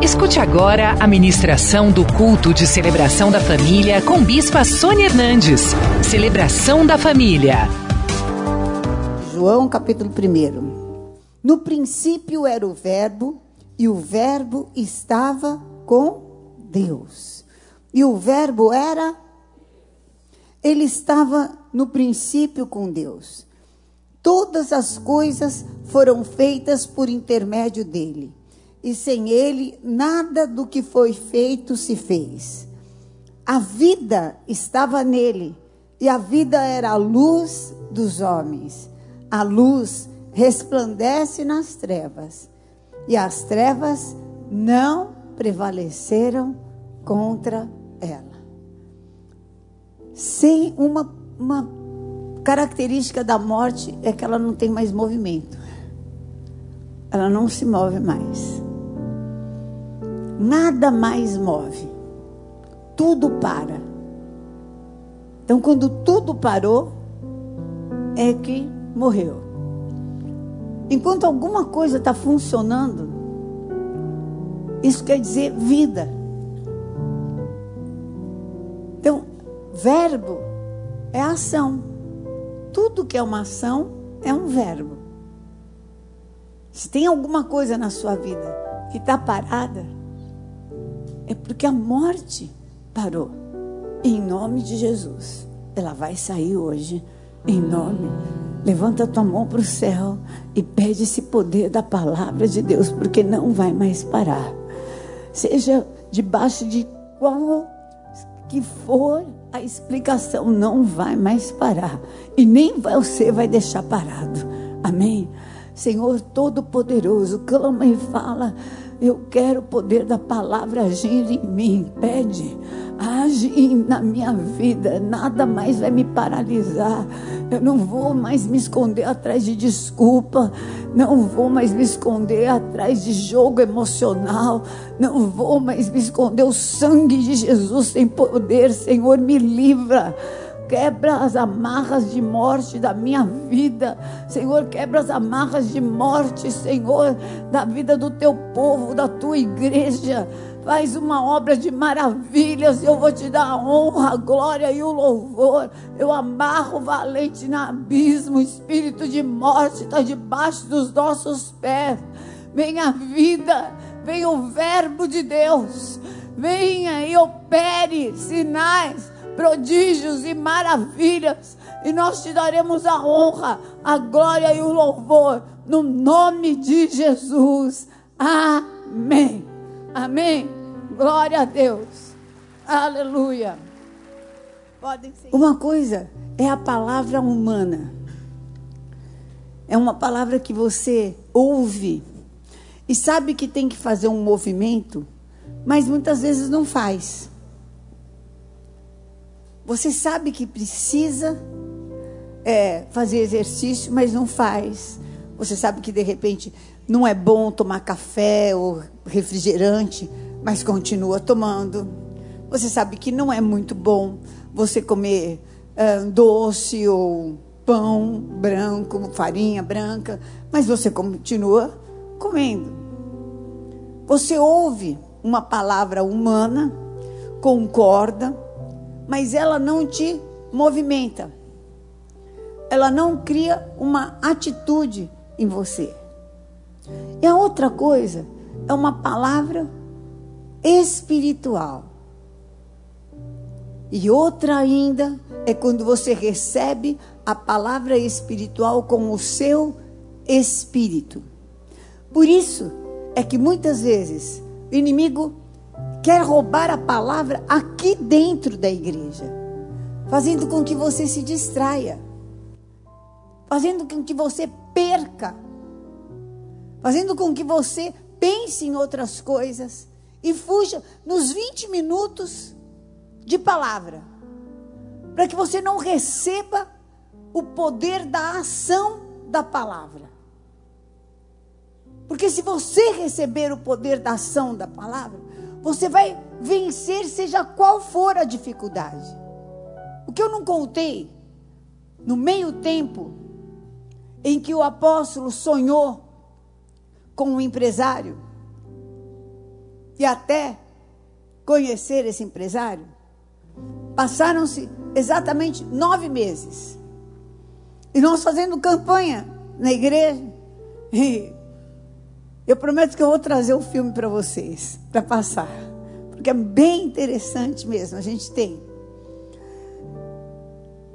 Escute agora a ministração do culto de celebração da família com Bispa Sônia Hernandes. Celebração da família. João capítulo 1. No princípio era o Verbo, e o Verbo estava com Deus. E o Verbo era. Ele estava no princípio com Deus. Todas as coisas foram feitas por intermédio dele e sem ele nada do que foi feito se fez. A vida estava nele, e a vida era a luz dos homens. A luz resplandece nas trevas, e as trevas não prevaleceram contra ela. Sem uma, uma característica da morte é que ela não tem mais movimento. Ela não se move mais nada mais move. Tudo para. Então, quando tudo parou, é que morreu. Enquanto alguma coisa está funcionando, isso quer dizer vida. Então, verbo é ação. Tudo que é uma ação é um verbo. Se tem alguma coisa na sua vida que está parada, é porque a morte parou. Em nome de Jesus. Ela vai sair hoje. Em nome. Levanta tua mão para o céu e pede esse poder da palavra de Deus, porque não vai mais parar. Seja debaixo de qual que for a explicação, não vai mais parar. E nem você vai deixar parado. Amém? Senhor Todo-Poderoso, clama e fala eu quero o poder da palavra agir em mim. Pede, age na minha vida. Nada mais vai me paralisar. Eu não vou mais me esconder atrás de desculpa. Não vou mais me esconder atrás de jogo emocional. Não vou mais me esconder. O sangue de Jesus tem poder. Senhor, me livra quebra as amarras de morte da minha vida. Senhor, quebra as amarras de morte, Senhor, da vida do teu povo, da tua igreja. Faz uma obra de maravilhas. Eu vou te dar a honra, a glória e o louvor. Eu amarro o valente no abismo. O espírito de morte está debaixo dos nossos pés. Venha a vida, venha o Verbo de Deus. Venha e opere sinais prodígios e maravilhas, e nós te daremos a honra, a glória e o louvor, no nome de Jesus. Amém. Amém. Glória a Deus. Aleluia. Uma coisa é a palavra humana. É uma palavra que você ouve e sabe que tem que fazer um movimento, mas muitas vezes não faz. Você sabe que precisa é, fazer exercício, mas não faz. Você sabe que de repente não é bom tomar café ou refrigerante, mas continua tomando. Você sabe que não é muito bom você comer é, doce ou pão branco, farinha branca, mas você continua comendo. Você ouve uma palavra humana, concorda, mas ela não te movimenta. Ela não cria uma atitude em você. E a outra coisa é uma palavra espiritual. E outra ainda é quando você recebe a palavra espiritual com o seu espírito. Por isso é que muitas vezes o inimigo quer roubar a palavra aqui dentro da igreja, fazendo com que você se distraia, fazendo com que você perca, fazendo com que você pense em outras coisas e fuja nos 20 minutos de palavra, para que você não receba o poder da ação da palavra. Porque se você receber o poder da ação da palavra, você vai vencer, seja qual for a dificuldade. O que eu não contei, no meio tempo em que o apóstolo sonhou com um empresário, e até conhecer esse empresário, passaram-se exatamente nove meses. E nós fazendo campanha na igreja. E eu prometo que eu vou trazer o um filme para vocês, para passar. Porque é bem interessante mesmo. A gente tem.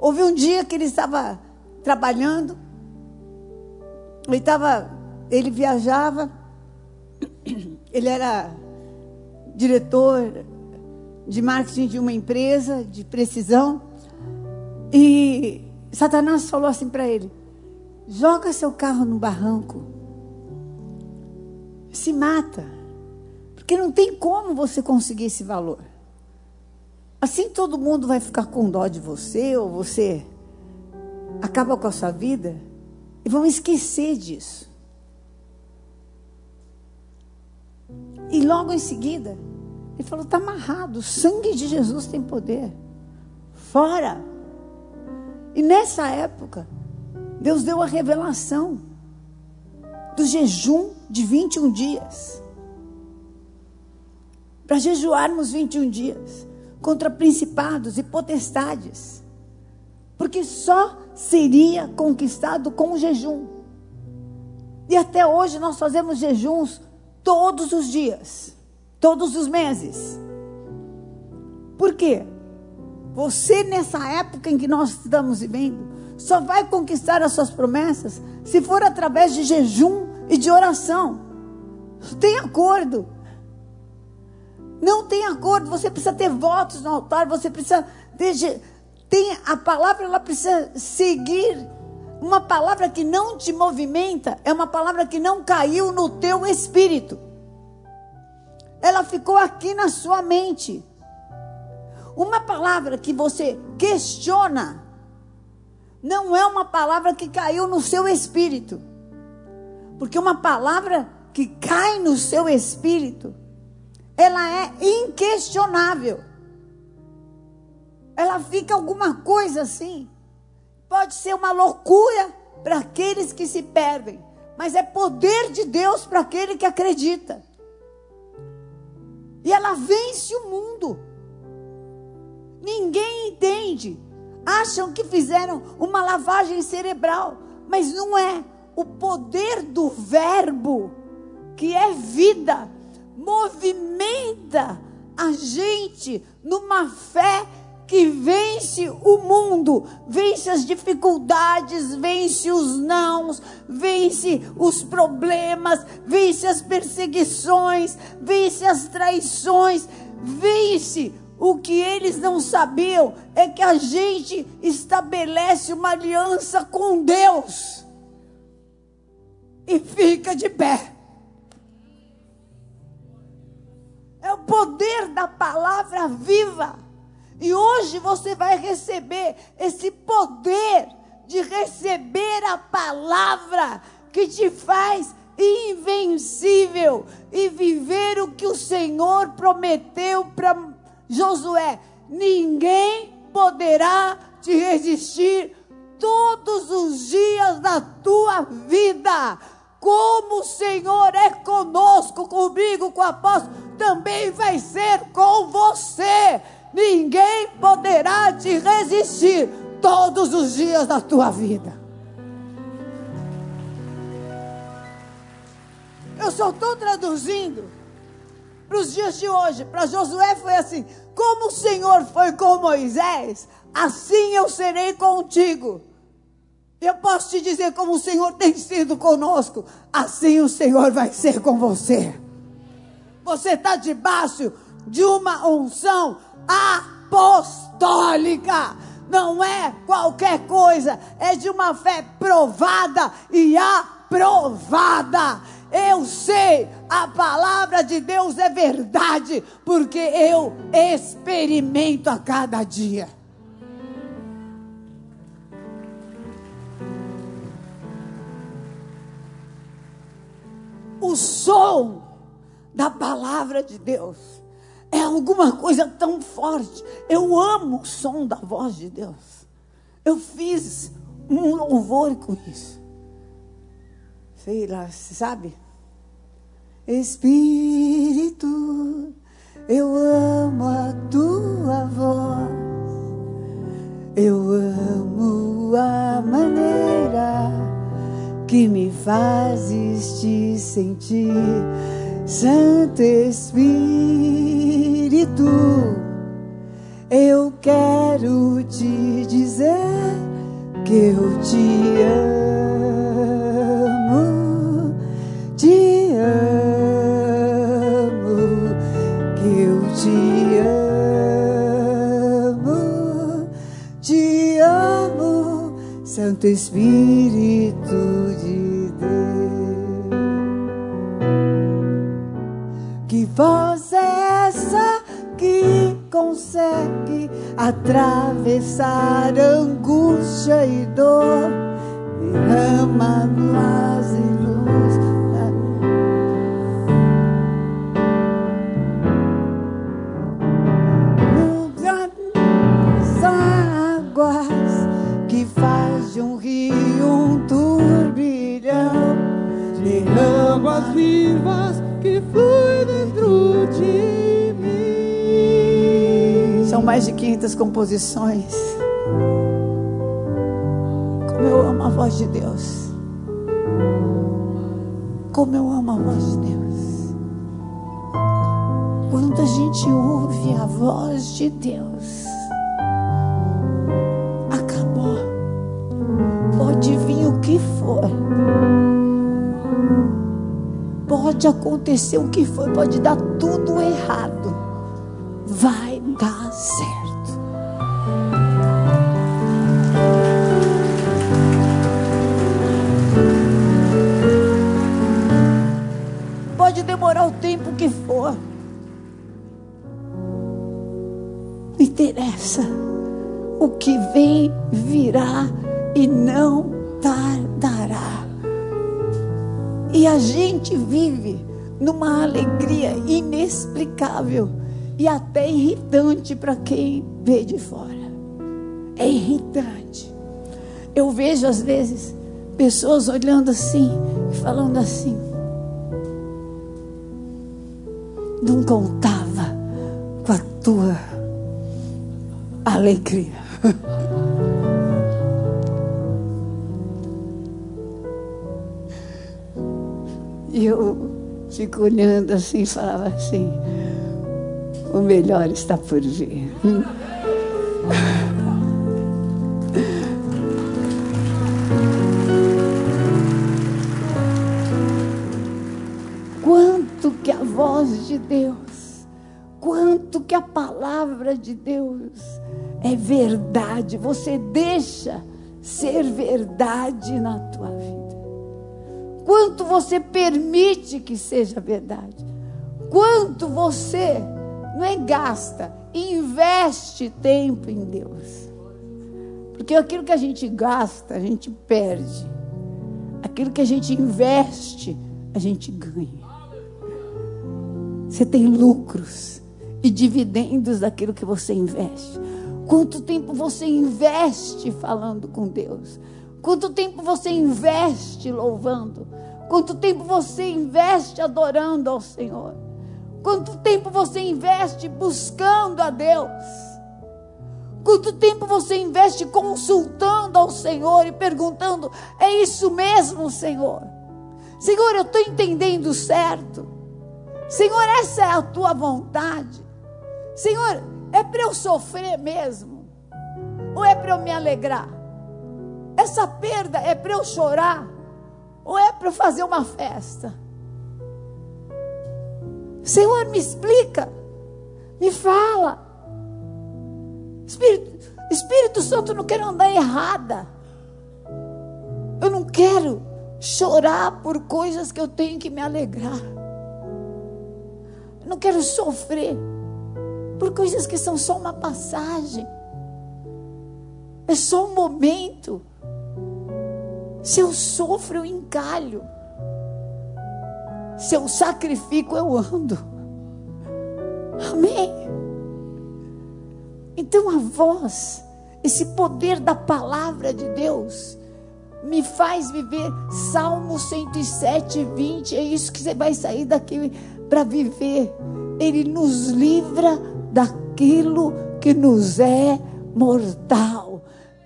Houve um dia que ele estava trabalhando. Ele estava. Ele viajava. Ele era diretor de marketing de uma empresa de precisão. E Satanás falou assim para ele: joga seu carro no barranco, se mata, porque não tem como você conseguir esse valor. Assim todo mundo vai ficar com dó de você, ou você acaba com a sua vida e vão esquecer disso. E logo em seguida, ele falou: está amarrado, o sangue de Jesus tem poder. Fora. E nessa época, Deus deu a revelação do jejum de 21 dias. Para jejuarmos 21 dias contra principados e potestades. Porque só seria conquistado com jejum. E até hoje nós fazemos jejuns todos os dias, todos os meses. Por quê? Você, nessa época em que nós estamos vivendo, só vai conquistar as suas promessas se for através de jejum e de oração. Tem acordo. Não tem acordo. Você precisa ter votos no altar. Você precisa. Ter, tem a palavra, ela precisa seguir. Uma palavra que não te movimenta é uma palavra que não caiu no teu espírito. Ela ficou aqui na sua mente. Uma palavra que você questiona não é uma palavra que caiu no seu espírito. Porque uma palavra que cai no seu espírito, ela é inquestionável. Ela fica alguma coisa assim. Pode ser uma loucura para aqueles que se perdem, mas é poder de Deus para aquele que acredita. E ela vence o mundo. Ninguém entende. Acham que fizeram uma lavagem cerebral, mas não é. O poder do verbo, que é vida, movimenta a gente numa fé que vence o mundo, vence as dificuldades, vence os nãos, vence os problemas, vence as perseguições, vence as traições, vence o que eles não sabiam é que a gente estabelece uma aliança com Deus e fica de pé. É o poder da palavra viva. E hoje você vai receber esse poder de receber a palavra que te faz invencível e viver o que o Senhor prometeu para Josué: ninguém poderá te resistir todos os dias da tua vida. Como o Senhor é conosco, comigo, com o apóstolo, também vai ser com você. Ninguém poderá te resistir todos os dias da tua vida. Eu só estou traduzindo para os dias de hoje. Para Josué foi assim: como o Senhor foi com Moisés, assim eu serei contigo. Eu posso te dizer como o Senhor tem sido conosco, assim o Senhor vai ser com você. Você está debaixo de uma unção apostólica. Não é qualquer coisa, é de uma fé provada e aprovada. Eu sei, a palavra de Deus é verdade, porque eu experimento a cada dia. o som da palavra de Deus é alguma coisa tão forte. Eu amo o som da voz de Deus. Eu fiz um louvor com isso. Sei lá, sabe? Espírito, eu amo a tua voz. Eu amo a ti, Santo Espírito. Eu quero te dizer que eu te amo, te amo, que eu te amo, te amo, Santo Espírito voz é essa que consegue atravessar angústia e dor? Derrama paz e mais de 500 composições. Como eu amo a voz de Deus. Como eu amo a voz de Deus. Quando a gente ouve a voz de Deus, acabou. Pode vir o que for. Pode acontecer o que for, pode dar tudo errado. Vai dar certo. Pode demorar o tempo que for. Não interessa. O que vem virá e não tardará. E a gente vive numa alegria inexplicável e até irritante para quem vê de fora. É irritante. Eu vejo às vezes pessoas olhando assim e falando assim: não contava com a tua alegria. E eu fico olhando assim e falava assim: o melhor está por vir. Quanto que a voz de Deus, quanto que a palavra de Deus é verdade, você deixa ser verdade na tua vida. Quanto você permite que seja verdade. Quanto você não é gasta, investe tempo em Deus. Porque aquilo que a gente gasta, a gente perde. Aquilo que a gente investe, a gente ganha. Você tem lucros e dividendos daquilo que você investe. Quanto tempo você investe falando com Deus? Quanto tempo você investe louvando? Quanto tempo você investe adorando ao Senhor? Quanto tempo você investe buscando a Deus? Quanto tempo você investe consultando ao Senhor e perguntando: é isso mesmo, Senhor? Senhor, eu estou entendendo certo. Senhor, essa é a tua vontade. Senhor, é para eu sofrer mesmo? Ou é para eu me alegrar? Essa perda é para eu chorar? Ou é para eu fazer uma festa? Senhor, me explica. Me fala. Espírito, Espírito Santo, eu não quero andar errada. Eu não quero chorar por coisas que eu tenho que me alegrar. Eu não quero sofrer por coisas que são só uma passagem. É só um momento. Se eu sofro, eu encalho. Se eu sacrifico, eu ando. Amém. Então a voz, esse poder da palavra de Deus, me faz viver Salmo 107, 20. É isso que você vai sair daqui para viver. Ele nos livra daquilo que nos é mortal.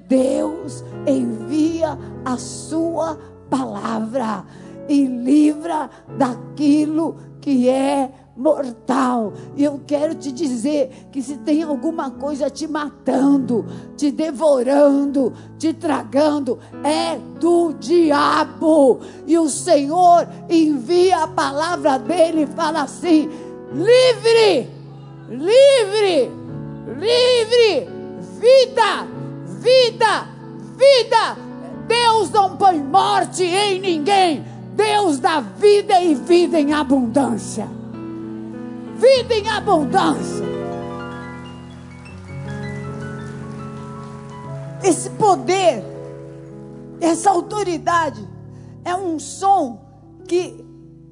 Deus envia a sua palavra e livra daquilo que é mortal. E eu quero te dizer que se tem alguma coisa te matando, te devorando, te tragando, é do diabo. E o Senhor envia a palavra dele e fala assim: livre, livre, livre, vida, vida, vida. Deus não põe morte em ninguém. Deus dá vida e vida em abundância vida em abundância. Esse poder, essa autoridade, é um som que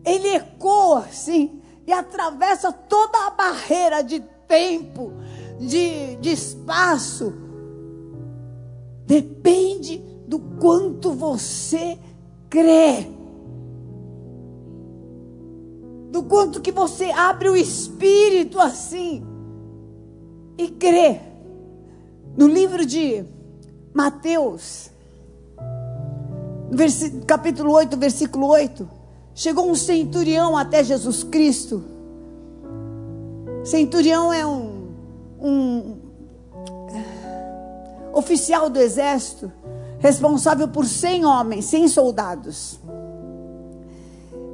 ele ecoa assim e atravessa toda a barreira de tempo, de, de espaço. Depende do quanto você crê. Do quanto que você abre o espírito assim e crê. No livro de Mateus, capítulo 8, versículo 8, chegou um centurião até Jesus Cristo. Centurião é um, um oficial do exército responsável por 100 homens, 100 soldados.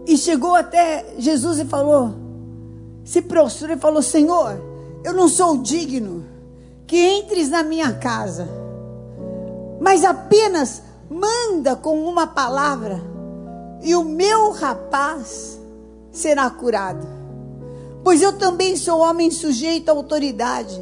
E chegou até Jesus e falou: se prostrou e falou: Senhor, eu não sou digno que entres na minha casa, mas apenas manda com uma palavra e o meu rapaz será curado. Pois eu também sou homem sujeito à autoridade,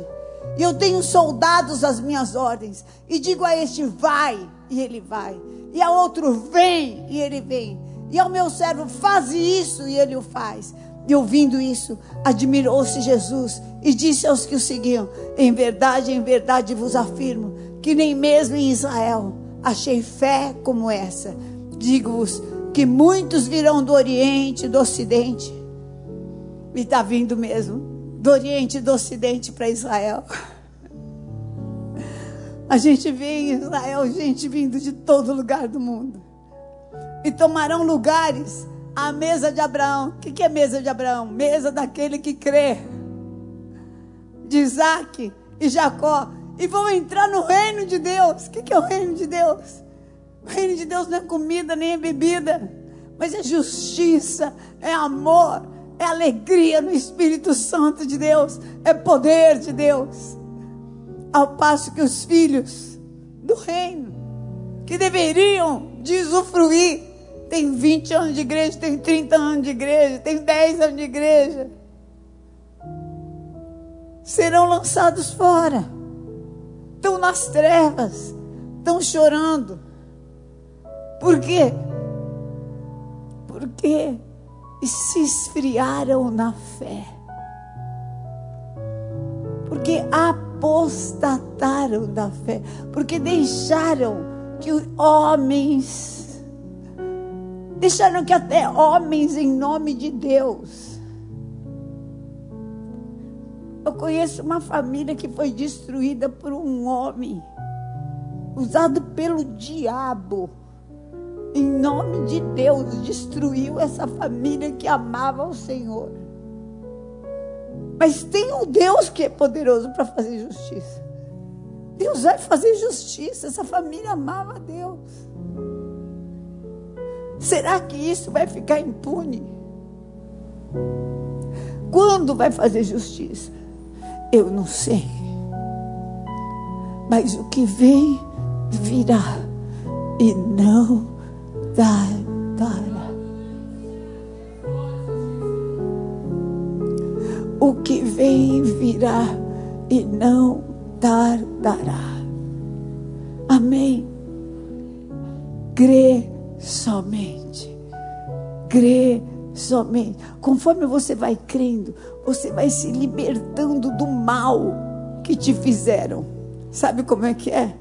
e eu tenho soldados às minhas ordens, e digo a este: vai, e ele vai, e a outro: vem, e ele vem e ao meu servo, faz isso, e ele o faz. E ouvindo isso, admirou-se Jesus e disse aos que o seguiam: Em verdade, em verdade vos afirmo que nem mesmo em Israel achei fé como essa. Digo-vos que muitos virão do Oriente e do Ocidente. E está vindo mesmo, do Oriente e do Ocidente para Israel. A gente vê em Israel gente vindo de todo lugar do mundo e tomarão lugares à mesa de Abraão. O que é mesa de Abraão? Mesa daquele que crê. De Isaac e Jacó. E vão entrar no reino de Deus. O que é o reino de Deus? O reino de Deus não é comida nem é bebida, mas é justiça, é amor, é alegria no Espírito Santo de Deus, é poder de Deus. Ao passo que os filhos do reino, que deveriam de usufruir tem 20 anos de igreja, tem 30 anos de igreja, tem 10 anos de igreja. Serão lançados fora. Estão nas trevas. Estão chorando. Por quê? Porque se esfriaram na fé. Porque apostataram da fé. Porque deixaram que homens Deixaram que até homens em nome de Deus. Eu conheço uma família que foi destruída por um homem, usado pelo diabo. Em nome de Deus, destruiu essa família que amava o Senhor. Mas tem um Deus que é poderoso para fazer justiça. Deus vai fazer justiça. Essa família amava Deus. Será que isso vai ficar impune? Quando vai fazer justiça? Eu não sei. Mas o que vem virá e não dará. O que vem virá e não tardará. Amém. Crê somente. Crê somente. Conforme você vai crendo, você vai se libertando do mal que te fizeram. Sabe como é que é?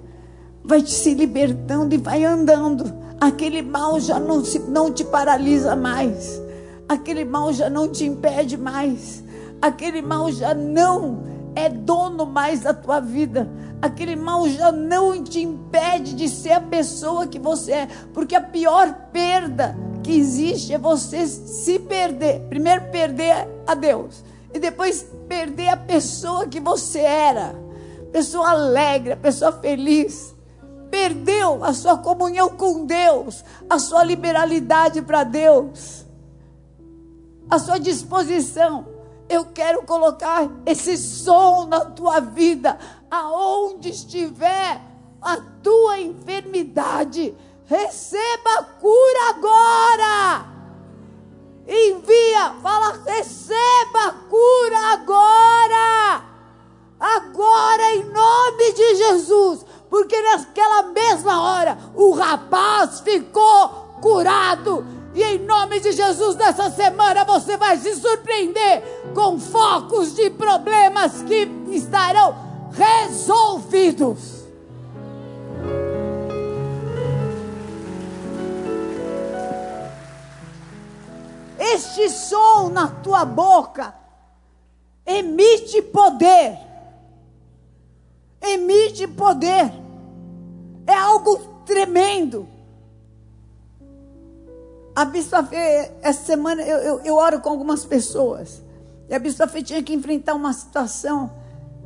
Vai te se libertando e vai andando. Aquele mal já não, se, não te paralisa mais. Aquele mal já não te impede mais. Aquele mal já não é dono mais da tua vida aquele mal já não te impede de ser a pessoa que você é, porque a pior perda que existe é você se perder. Primeiro perder a Deus e depois perder a pessoa que você era. Pessoa alegre, pessoa feliz. Perdeu a sua comunhão com Deus, a sua liberalidade para Deus, a sua disposição. Eu quero colocar esse som na tua vida, aonde estiver a tua enfermidade receba cura agora. Envia, fala, receba semana eu, eu, eu oro com algumas pessoas. E a Bispa tinha que enfrentar uma situação.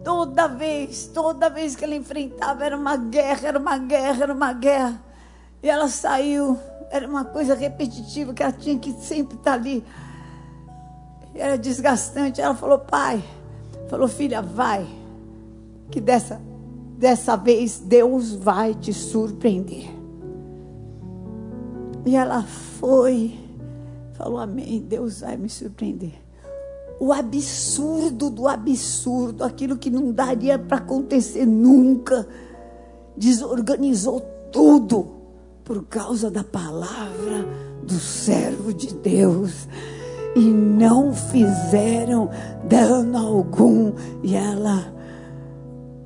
Toda vez, toda vez que ela enfrentava, era uma guerra, era uma guerra, era uma guerra. E ela saiu era uma coisa repetitiva que ela tinha que sempre estar ali. Era desgastante. Ela falou, pai, falou, filha, vai. Que dessa, dessa vez Deus vai te surpreender. E ela foi, falou, amém, Deus vai me surpreender. O absurdo do absurdo, aquilo que não daria para acontecer nunca, desorganizou tudo por causa da palavra do servo de Deus e não fizeram dano algum e ela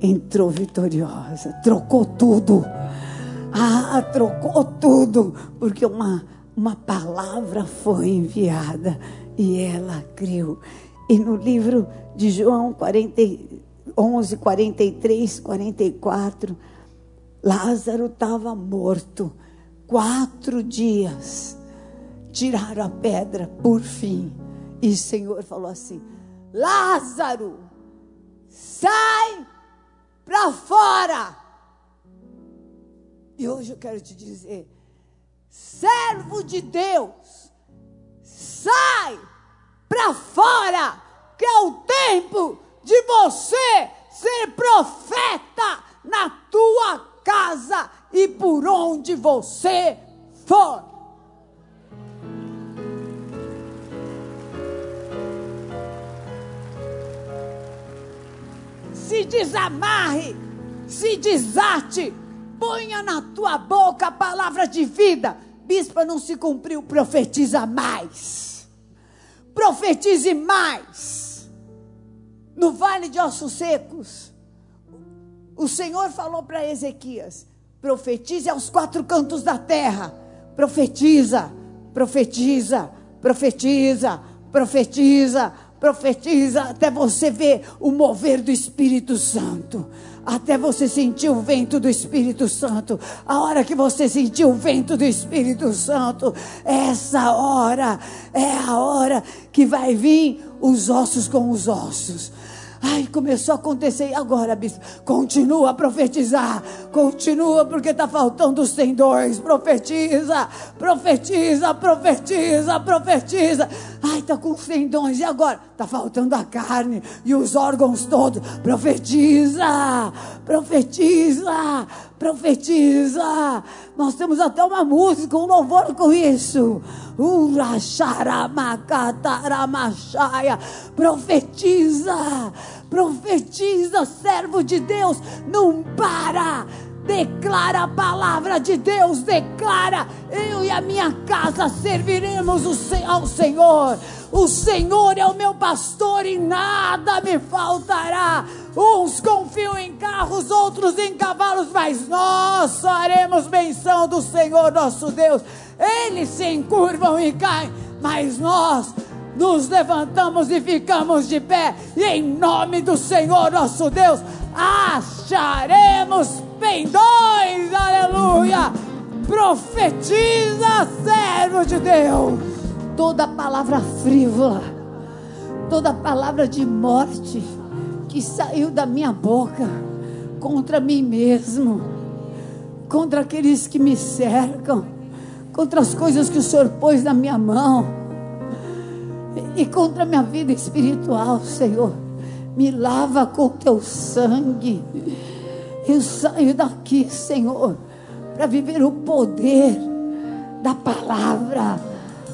entrou vitoriosa, trocou tudo. Ah, trocou tudo, porque uma, uma palavra foi enviada e ela creu. E no livro de João 40, 11, 43, 44, Lázaro estava morto quatro dias, tiraram a pedra por fim. E o Senhor falou assim: Lázaro, sai para fora. E hoje eu quero te dizer, servo de Deus, sai para fora, que é o tempo de você ser profeta na tua casa e por onde você for. Se desamarre, se desate, ponha na tua boca a palavra de vida. Bispa, não se cumpriu, profetiza mais. Profetize mais. No vale de ossos secos, o Senhor falou para Ezequias: profetize aos quatro cantos da terra. Profetiza, profetiza, profetiza, profetiza, profetiza, até você ver o mover do Espírito Santo. Até você sentir o vento do Espírito Santo. A hora que você sentir o vento do Espírito Santo, essa hora é a hora que vai vir os ossos com os ossos Ai, começou a acontecer. E agora, bispo? Continua a profetizar. Continua, porque está faltando os tendões. Profetiza, profetiza, profetiza, profetiza. Ai, está com os tendões. E agora? Está faltando a carne e os órgãos todos. Profetiza, profetiza, profetiza. Nós temos até uma música, um louvor com isso. Profetiza, profetiza, servo de Deus, não para. Declara a palavra de Deus, declara: eu e a minha casa serviremos ao Senhor. O Senhor é o meu pastor e nada me faltará. Uns confiam em carros, outros em cavalos, mas nós faremos menção do Senhor nosso Deus. Eles se encurvam e caem, mas nós nos levantamos e ficamos de pé, e em nome do Senhor nosso Deus, acharemos pendões, aleluia. Profetiza, servo de Deus. Toda palavra frívola, toda palavra de morte que saiu da minha boca contra mim mesmo, contra aqueles que me cercam, contra as coisas que o Senhor pôs na minha mão e contra a minha vida espiritual, Senhor. Me lava com teu sangue. Eu saio daqui, Senhor, para viver o poder da palavra,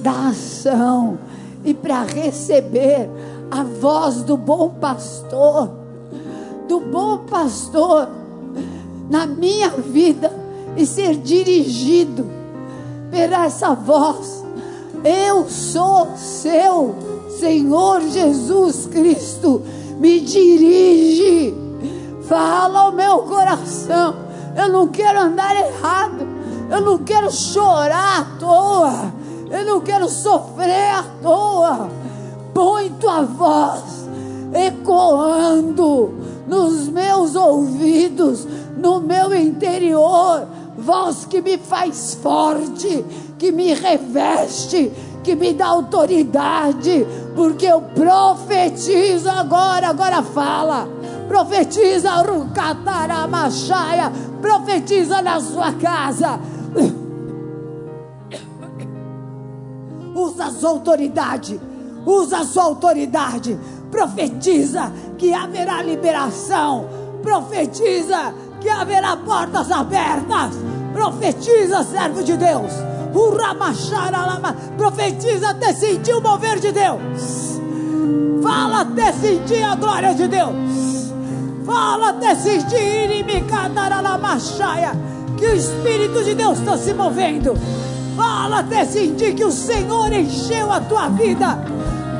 da ação e para receber a voz do bom pastor, do bom pastor na minha vida e ser dirigido por essa voz. Eu sou seu Senhor Jesus Cristo. Me dirige, fala ao meu coração. Eu não quero andar errado. Eu não quero chorar à toa. Eu não quero sofrer à toa. Põe tua voz ecoando nos meus ouvidos, no meu interior, voz que me faz forte, que me reveste, que me dá autoridade, porque eu profetizo agora, agora fala. Profetiza Rucataramachaya, profetiza na sua casa. Usa a sua autoridade, usa a sua autoridade. Profetiza que haverá liberação. Profetiza que haverá portas abertas. Profetiza, servo de Deus. Profetiza até sentir o mover de Deus. Fala até sentir a glória de Deus. Fala até sentir que o Espírito de Deus está se movendo. Fala até sentir que o Senhor encheu a tua vida.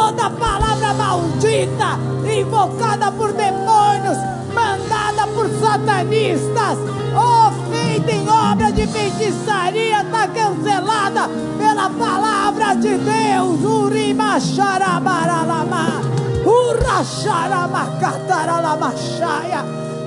toda palavra maldita, invocada por demônios, mandada por satanistas, oh, feita em obra de feitiçaria, está cancelada pela palavra de Deus. Urima xarabaralama, urra xaramacataralamachaya.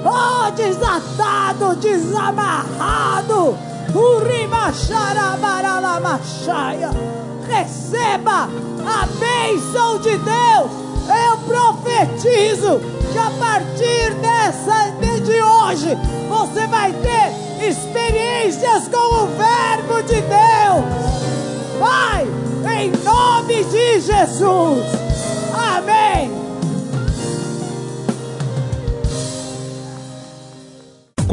Oh, desatado, desamarrado. Urimacharabaralamachaia. Receba a bênção de Deus. Eu profetizo que a partir dessa de hoje você vai ter experiências com o verbo de Deus. Vai, em nome de Jesus. Amém.